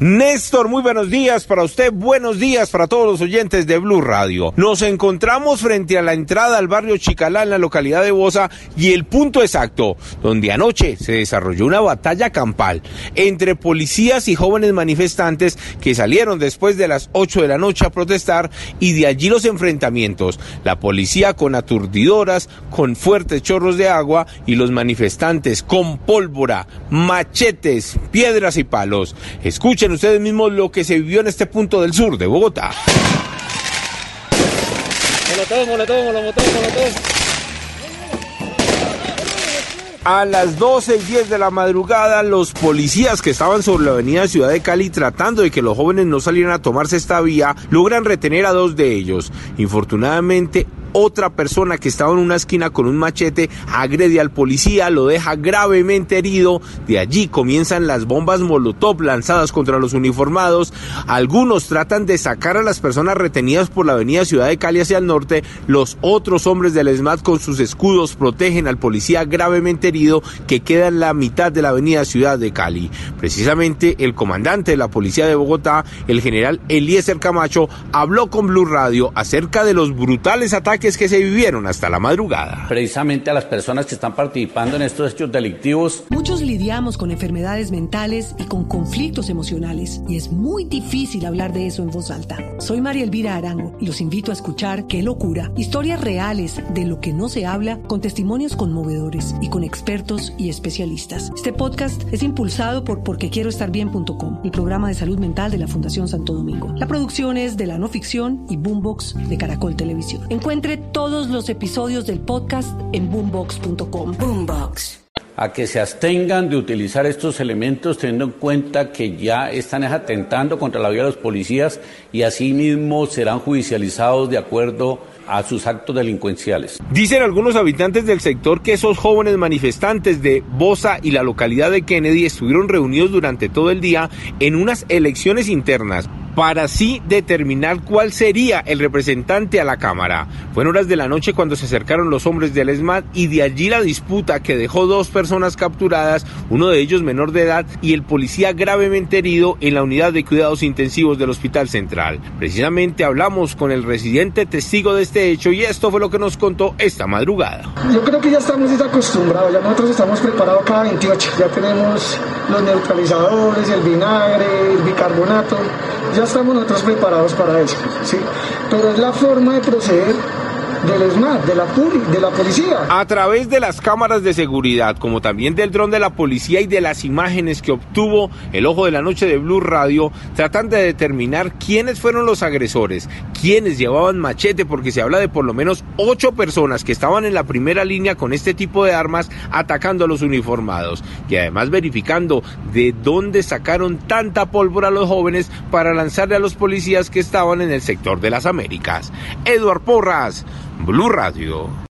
Néstor, muy buenos días para usted, buenos días para todos los oyentes de Blue Radio. Nos encontramos frente a la entrada al barrio Chicalá en la localidad de Bosa y el punto exacto donde anoche se desarrolló una batalla campal entre policías y jóvenes manifestantes que salieron después de las 8 de la noche a protestar y de allí los enfrentamientos. La policía con aturdidoras, con fuertes chorros de agua y los manifestantes con pólvora, machetes, piedras y palos. Escuchen ustedes mismos lo que se vivió en este punto del sur de Bogotá. A las 12 y 10 de la madrugada, los policías que estaban sobre la avenida Ciudad de Cali tratando de que los jóvenes no salieran a tomarse esta vía, logran retener a dos de ellos. Infortunadamente, otra persona que estaba en una esquina con un machete agrede al policía, lo deja gravemente herido. De allí comienzan las bombas Molotov lanzadas contra los uniformados. Algunos tratan de sacar a las personas retenidas por la avenida Ciudad de Cali hacia el norte. Los otros hombres del ESMAD con sus escudos protegen al policía gravemente herido que queda en la mitad de la avenida Ciudad de Cali. Precisamente el comandante de la policía de Bogotá, el general Eliezer Camacho, habló con Blue Radio acerca de los brutales ataques que se vivieron hasta la madrugada. Precisamente a las personas que están participando en estos hechos delictivos. Muchos lidiamos con enfermedades mentales y con conflictos emocionales y es muy difícil hablar de eso en voz alta. Soy María Elvira Arango y los invito a escuchar Qué locura, historias reales de lo que no se habla con testimonios conmovedores y con expertos y especialistas. Este podcast es impulsado por porquequieroestarbien.com, el programa de salud mental de la Fundación Santo Domingo. La producción es de la no ficción y Boombox de Caracol Televisión. Encuentre todos los episodios del podcast en boombox.com. Boombox. A que se abstengan de utilizar estos elementos teniendo en cuenta que ya están atentando contra la vida de los policías y asimismo serán judicializados de acuerdo a sus actos delincuenciales. Dicen algunos habitantes del sector que esos jóvenes manifestantes de Bosa y la localidad de Kennedy estuvieron reunidos durante todo el día en unas elecciones internas para así determinar cuál sería el representante a la Cámara. Fue en horas de la noche cuando se acercaron los hombres del ESMAD y de allí la disputa que dejó dos personas capturadas, uno de ellos menor de edad y el policía gravemente herido en la unidad de cuidados intensivos del Hospital Central. Precisamente hablamos con el residente testigo de este hecho y esto fue lo que nos contó esta madrugada. Yo creo que ya estamos acostumbrados, ya nosotros estamos preparados cada 28, ya tenemos los neutralizadores, el vinagre, el bicarbonato ya estamos nosotros preparados para eso, ¿sí? Pero es la forma de proceder del ESMAD, de la, de la policía. A través de las cámaras de seguridad, como también del dron de la policía y de las imágenes que obtuvo el Ojo de la Noche de Blue Radio, tratan de determinar quiénes fueron los agresores, quiénes llevaban machete, porque se habla de por lo menos ocho personas que estaban en la primera línea con este tipo de armas atacando a los uniformados, y además verificando de dónde sacaron tanta pólvora a los jóvenes para lanzarle a los policías que estaban en el sector de las Américas. Eduard Porras, Blue Radio.